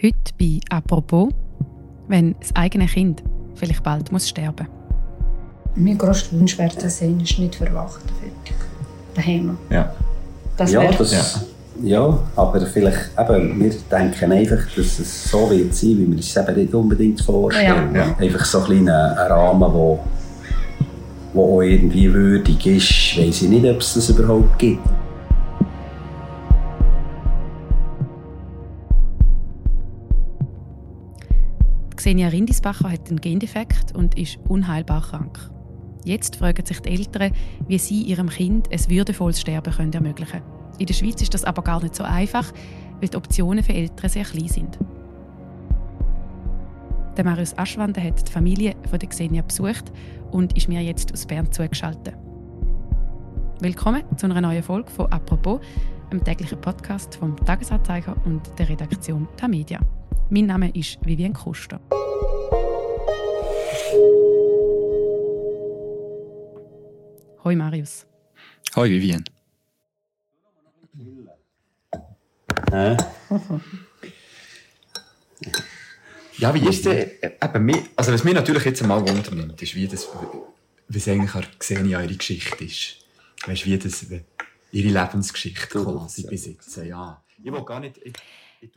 Heute bei «Apropos», wenn das eigene Kind vielleicht bald muss sterben Mein grösster Wunsch wäre, dass er nicht verwacht fertig. Daheim. Ja. Das ja, das, Ja. ja. aber vielleicht, eben, wir denken einfach, dass es so wird sein, wie wir es eben nicht unbedingt vorstellen. Ja. Ja. Einfach so ein kleiner ein Rahmen, wo, wo auch irgendwie würdig ist. Weiss ich nicht, ob es das überhaupt gibt. Xenia Rindisbacher hat einen Gendefekt und ist unheilbar krank. Jetzt fragen sich die Eltern, wie sie ihrem Kind ein würdevolles Sterben können ermöglichen können. In der Schweiz ist das aber gar nicht so einfach, weil die Optionen für Eltern sehr klein sind. Der Marius Aschwander hat die Familie von der Xenia besucht und ist mir jetzt aus Bern zugeschaltet. Willkommen zu einer neuen Folge von «Apropos», einem täglichen Podcast vom Tagesanzeiger und der Redaktion Tamedia. Mein Name ist Vivian Kuster. Hoi Marius. Hoi Vivian. Ja, wie ist denn, äh, eben, mir- also was mich natürlich jetzt einmal wundernimmt, ist, wie das, wie es eigentlich an Xenia ihre Geschichte ist. Weißt du, wie das, ihre Lebensgeschichte quasi jetzt, ja. Ich will gar nicht, ich,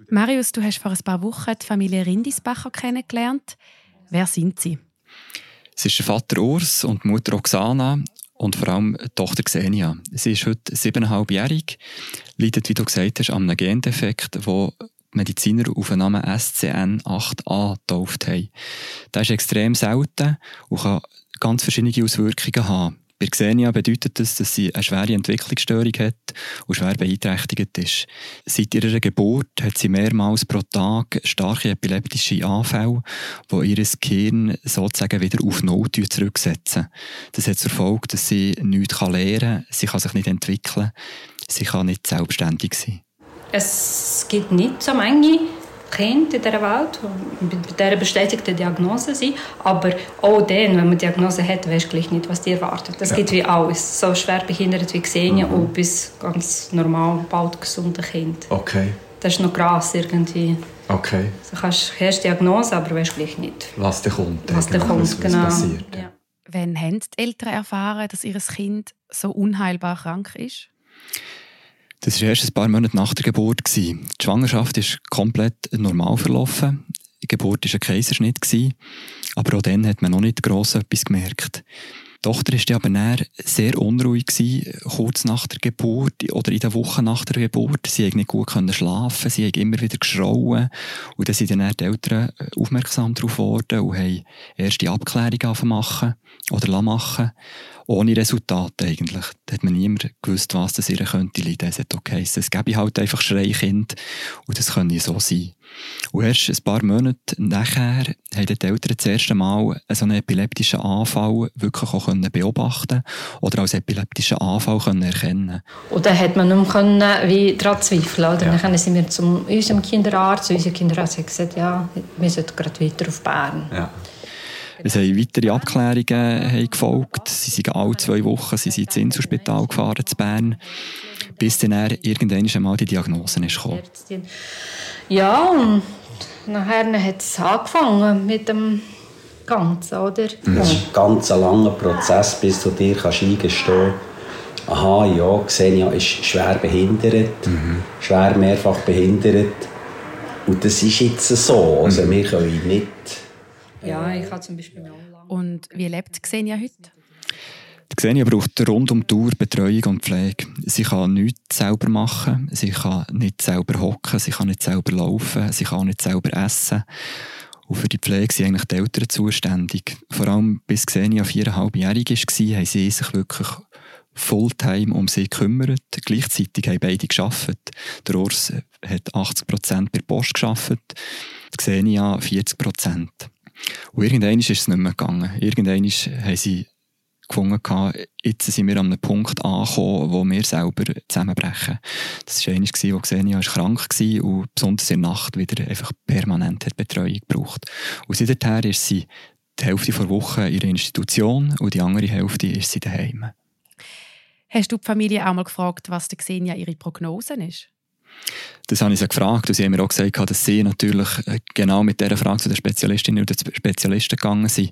Marius, du hast vor ein paar Wochen die Familie Rindisbacher kennengelernt. Wer sind sie? Es ist der Vater Urs und die Mutter Oksana und vor allem die Tochter Xenia. Sie ist heute siebeneinhalbjährig, leidet, wie du gesagt hast, an einem Gendefekt, wo Mediziner auf den Namen SCN8A getauft haben. Der ist extrem selten und kann ganz verschiedene Auswirkungen haben. Bei Xenia bedeutet das, dass sie eine schwere Entwicklungsstörung hat und schwer beeinträchtigt ist. Seit ihrer Geburt hat sie mehrmals pro Tag starke epileptische Anfälle, die ihr Gehirn sozusagen wieder auf Null zurücksetzen. Das hat zur Folge, dass sie nichts lernen kann, sie kann sich nicht entwickeln, sie kann nicht selbstständig sein. Es gibt nicht so viele Kinder in dieser Welt, mit dieser bestätigten Diagnose sind. Aber auch dann, wenn man eine Diagnose hat, weisst du gleich nicht, was dir erwartet. Es gibt wie alles. So schwer behindert wie Xenia und bis ganz normal, bald gesunde Kind. Okay, Das ist noch krass irgendwie. okay. Du kannst, hast Diagnose, aber weißt gleich nicht, Was da kommt. was da eigentlich, kommt. Was, was genau. passiert. Ja. Wann haben die Eltern erfahren, dass ihr Kind so unheilbar krank ist? Das war erst ein paar Monate nach der Geburt. Die Schwangerschaft ist komplett normal verlaufen. Die Geburt war ein Kaiserschnitt. Aber auch dann hat man noch nicht gross etwas gemerkt. Die Tochter war aber dann sehr unruhig, kurz nach der Geburt oder in der Woche nach der Geburt. Sie konnte nicht gut schlafen, sie hat immer wieder geschrauen. Und dann sind dann die Eltern äh, aufmerksam darauf geworden und haben erste Abklärungen machen oder machen ohne Resultate eigentlich. Da hat man niemand gewusst, was das ihr könnte leiden. Es hat auch geheißen, es gäbe halt einfach Schreikind und das könnte so sein. Und erst ein paar Monate nachher haben die Eltern das erste Mal so einen epileptischen Anfall wirklich auch können beobachten oder als epileptischen Anfall können erkennen Und dann hat man nicht mehr können, wie daran zweifeln. Oder? Ja. Dann sind wir zu unserem Kinderarzt. Und unser Kinderarzt hat gesagt, ja, wir sollten gerade weiter auf Bern. Ja. Es haben weitere Abklärungen haben gefolgt. Sie sind alle zwei Wochen sie sind ins Inselspital gefahren, zu Bern, bis dann irgendwann einmal die Diagnose ist gekommen. Ja, und nachher hat es angefangen mit dem Ganzen, oder? Das ist ein ganz langer Prozess, bis du dir kannst eingestehen aha, ja, Xenia ist schwer behindert, schwer mehrfach behindert. Und das ist jetzt so. Also wir können nicht... Ja, ich habe zum Beispiel auch lange. Und wie lebt Xenia heute? Die Xenia braucht rund um die Uhr Betreuung und Pflege. Sie kann nichts selber machen, sie kann nicht selber hocken, sie kann nicht selber laufen, sie kann nicht selber essen. Und für die Pflege sind eigentlich die Eltern zuständig. Vor allem bis Xenia viereinhalbjährig war, haben sie sich wirklich Fulltime um sie gekümmert. Gleichzeitig haben beide gearbeitet. Der Urs hat 80 Prozent bei der Post gearbeitet, die Xenia 40 Prozent. Und irgendwann ist es nicht mehr gegangen. Irgendwann haben sie gefunden, jetzt sind wir an einem Punkt angekommen, wo wir selber zusammenbrechen. Das war einmal, wo Xenia krank war und besonders in der Nacht wieder einfach permanent hat Betreuung gebraucht. Und seither ist sie die Hälfte der Woche in ihrer Institution und die andere Hälfte ist sie daheim. Hast du die Familie auch mal gefragt, was der Xenia ihre Prognose ist? Das habe ich sie gefragt und sie haben mir auch gesagt, dass sie natürlich äh, genau mit dieser Frage zu den Spezialistinnen und Spezialisten gegangen sind.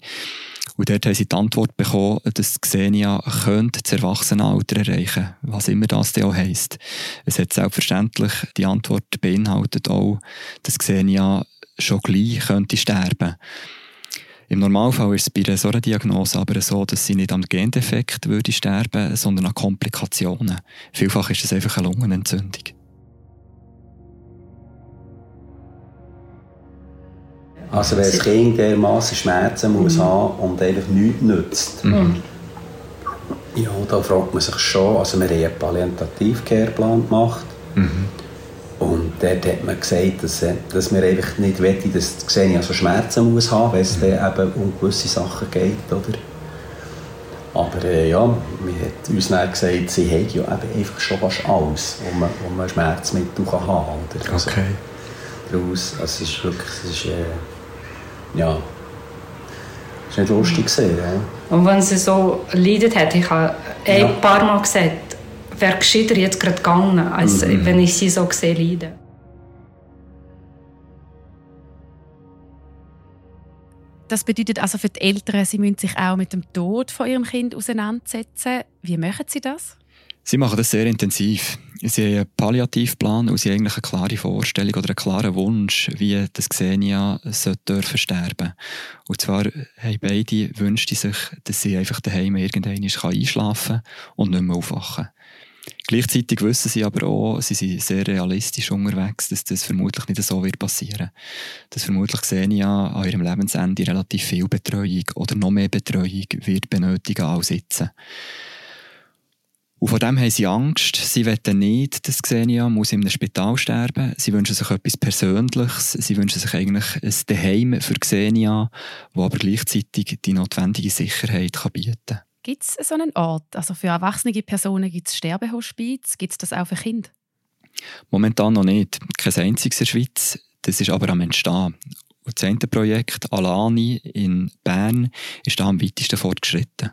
Und dort haben sie die Antwort bekommen, dass Xenia könnte das Erwachsenenalter erreichen was immer das denn auch heisst. Es hat selbstverständlich, die Antwort beinhaltet auch, dass Xenia schon gleich könnte sterben im Normalfall ist es bei so einer Diagnose aber so, dass sie nicht am Gendefekt würde sterben, sondern an Komplikationen. Vielfach ist es einfach eine Lungenentzündung. Also wenn das Kind dermaßen Schmerzen muss mhm. haben und einfach nichts nützt, mhm. ja, da fragt man sich schon, also wir haben einen Palliativ-Care-Plan gemacht mhm. und dort hat man gesagt, dass, äh, dass wir einfach nicht wollen, dass die Xenia so Schmerzen muss haben, wenn es mhm. dann eben um gewisse Sachen geht, oder? Aber äh, ja, man hat uns dann gesagt, sie hat ja eben einfach schon fast alles, wo man, wo man Schmerzmittel kann haben kann. Also, okay. Daraus, also es ist wirklich, es ist, äh, ja, das war nicht lustig. Gewesen, ja. Und wenn sie so leidet hat, ich habe ja. ein paar Mal gesagt, wäre gescheiter jetzt gerade gegangen, als mhm. wenn ich sie so sehe leiden. Das bedeutet also für die Eltern, sie müssen sich auch mit dem Tod von ihrem Kind auseinandersetzen. Wie machen sie das? Sie machen das sehr intensiv. Sie haben einen Palliativplan und sie haben eigentlich eine klare Vorstellung oder einen klaren Wunsch, wie das Xenia dürfen sterben Und zwar haben beide wünscht sich, dass sie einfach daheim irgendwann einschlafen kann und nicht mehr aufwachen. Gleichzeitig wissen sie aber auch, sie sind sehr realistisch unterwegs, dass das vermutlich nicht so wird passieren. Dass vermutlich Xenia an ihrem Lebensende relativ viel Betreuung oder noch mehr Betreuung wird benötigen als jetzt. Und vor dem haben sie Angst. Sie wollen nicht, dass Xenia muss in einem Spital sterben muss. Sie wünschen sich etwas Persönliches. Sie wünschen sich eigentlich ein Daheim für Xenia, wo aber gleichzeitig die notwendige Sicherheit kann bieten kann. Gibt es so einen Ort? Also für erwachsene Personen gibt es Sterbehospiz. Gibt es das auch für Kinder? Momentan noch nicht. Kein einziges in der Schweiz. Das ist aber am Entstehen. Und das eine Projekt, Alani in Bern, ist da am weitesten fortgeschritten.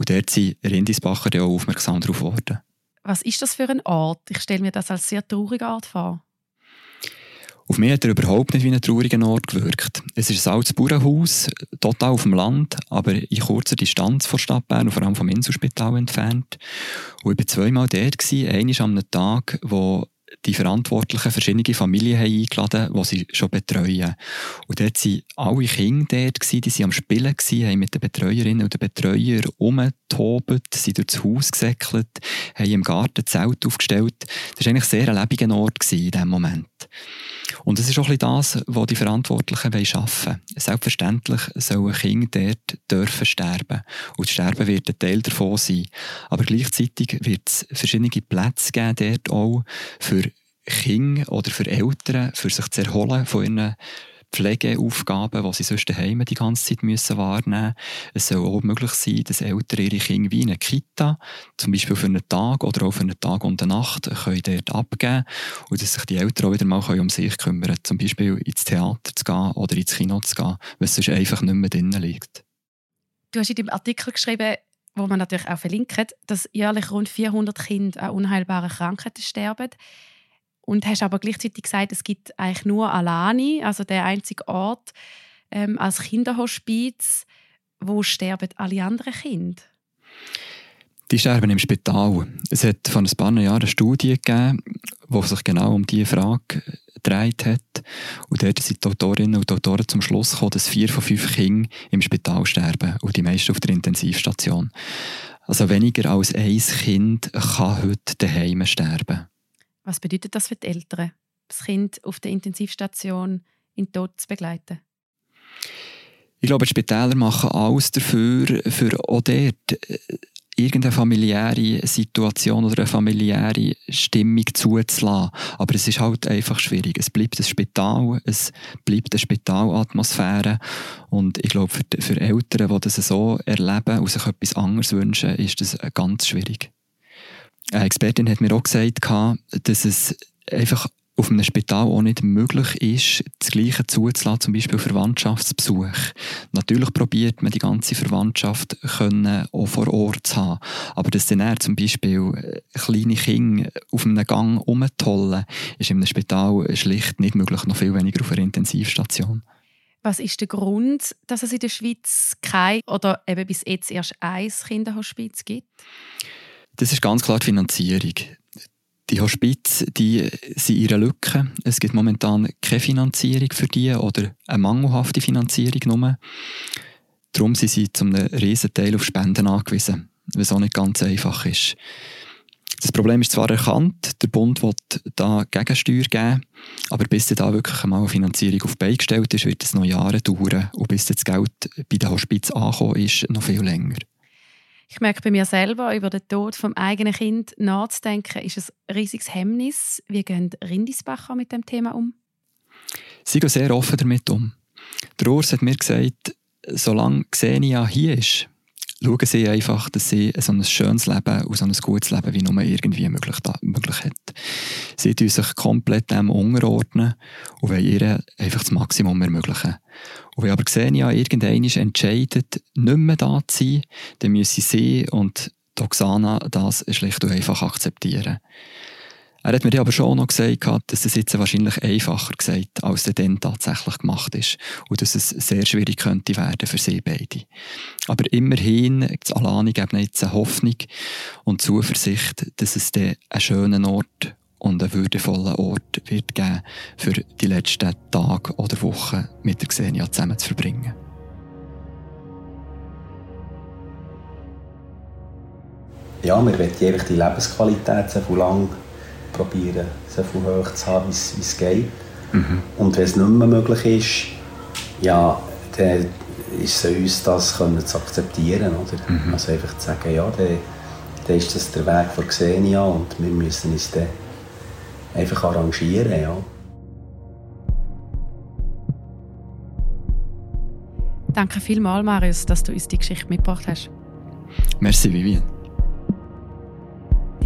Und dort sind Rindisbacher auch aufmerksam darauf geworden. Was ist das für ein Ort? Ich stelle mir das als sehr traurigen Ort vor. Auf mich hat er überhaupt nicht wie ein trauriger Ort gewirkt. Es ist ein altes Bauernhaus, total auf dem Land, aber in kurzer Distanz von Stadt Bern und vor allem vom Inselspital entfernt. Und ich war zweimal dort, einmal an einem Tag, wo die Verantwortlichen verschiedene Familien haben eingeladen die sie schon betreuen. Und dort waren alle Kinder dort, gewesen, die waren am Spielen, gewesen, haben mit den Betreuerinnen und den Betreuern rumgetobt, sind durchs Haus gesäckelt, haben im Garten Zelt aufgestellt. Das war eigentlich sehr ein lebendiger Ort gewesen in diesem Moment. Und das ist auch ein das, was die Verantwortlichen arbeiten wollen. Selbstverständlich sollen Kinder dort dürfen sterben. Und das Sterben wird ein Teil davon sein. Aber gleichzeitig wird es verschiedene Plätze geben dort auch für Kinder oder für Eltern, für sich zu erholen von ihren Pflegeaufgaben, die sie sonst daheim die ganze Zeit müssen wahrnehmen müssen. Es soll auch möglich sein, dass Eltern ihre Kinder wie in eine Kita, zum Beispiel für einen Tag oder auch für einen Tag und eine Nacht, können dort abgeben und dass sich die Eltern auch wieder mal um sich kümmern können. Zum Beispiel ins Theater zu gehen oder ins Kino zu gehen, weil sonst einfach nicht mehr drinnen liegt. Du hast in deinem Artikel geschrieben, wo man natürlich auch verlinkt, dass jährlich rund 400 Kinder an unheilbaren Krankheiten sterben. Und hast aber gleichzeitig gesagt, es gibt eigentlich nur Alani, also der einzige Ort ähm, als Kinderhospiz, wo sterben alle anderen Kinder. Die sterben im Spital. Es hat vor ein paar Jahren eine Studie gegeben, die sich genau um diese Frage gedreht hat. Und dort sind die Autorinnen und Autoren zum Schluss gekommen, dass vier von fünf Kindern im Spital sterben und die meisten auf der Intensivstation. Also weniger als ein Kind kann heute daheim sterben. Was bedeutet das für die Eltern, das Kind auf der Intensivstation in den Tod zu begleiten? Ich glaube, die Spitäler machen alles dafür, für auch dort äh, irgendeine familiäre Situation oder eine familiäre Stimmung zuzulassen. Aber es ist halt einfach schwierig. Es bleibt ein Spital, es bleibt eine Spitalatmosphäre. Und ich glaube, für, für Eltern, die das so erleben und sich etwas anderes wünschen, ist das ganz schwierig. Eine Expertin hat mir auch gesagt, dass es einfach auf einem Spital auch nicht möglich ist, das Gleiche zuzulassen, zum Beispiel Verwandtschaftsbesuch. Natürlich probiert man die ganze Verwandtschaft können auch vor Ort zu haben. Aber dass dann zum Beispiel äh, kleine Kinder auf einem Gang rumtollen, ist einem Spital schlicht nicht möglich, noch viel weniger auf einer Intensivstation. Was ist der Grund, dass es in der Schweiz kein oder eben bis jetzt erst ein Kinderhospiz gibt? Das ist ganz klar die Finanzierung. Die Hospiz die sind ihre Lücke. Es gibt momentan keine Finanzierung für die oder eine mangelhafte Finanzierung nur. Darum sind sie zum riesen Teil auf Spenden angewiesen, was auch nicht ganz einfach ist. Das Problem ist zwar erkannt, der Bund will da Gegensteuer geben, aber bis da wirklich einmal eine Finanzierung auf Bein gestellt ist, wird es noch Jahre dauern und bis das Geld bei der Hospiz ankommen ist, noch viel länger. Ich merke bei mir selber, über den Tod vom eigenen Kind nachzudenken, ist ein riesiges Hemmnis. Wie gehen Rindisbacher mit dem Thema um? Sie gehen sehr offen damit um. Der Urs hat mir gesagt, solange Xenia hier ist, schauen sie einfach, dass sie so ein schönes Leben und so ein gutes Leben wie nur irgendwie möglich, möglich hat. Sie tun sich komplett dem unterordnen und wollen ihr einfach das Maximum ermöglichen. Und wenn aber Xenia irgendwann entscheidet, nicht mehr da zu sein, dann müssen sie und Doxana das schlicht und einfach akzeptieren. Er hat mir aber schon noch gesagt, dass es jetzt wahrscheinlich einfacher gesagt, als es dann tatsächlich gemacht ist. Und dass es sehr schwierig könnte werden für sie beide. Aber immerhin, das Alani gibt jetzt eine Hoffnung und Zuversicht, dass es dann einen schönen Ort und einen würdevollen Ort wird geben, für die letzten Tage oder Wochen mit der Xenia zusammen zu verbringen. Ja, wir wollen die Lebensqualität so lange probieren, so viel hoch zu haben, wie es geht. Mhm. Und wenn es nicht mehr möglich ist, ja, dann ist es uns, das können zu akzeptieren. Oder? Mhm. Also einfach zu sagen, ja, dann, dann ist das der Weg von Xenia und wir müssen uns dann einfach arrangieren. Ja. Danke vielmals, Marius, dass du uns die Geschichte mitgebracht hast. Merci, Vivian.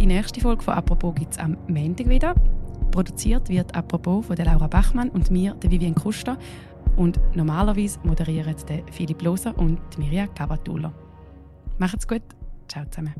Die nächste Folge von Apropos gibt es am Montag wieder. Produziert wird Apropos von der Laura Bachmann und mir, der Vivian Kuster. Und normalerweise moderieren der Philipp Loser und Mirja Cavatula. Macht's gut. Ciao zusammen.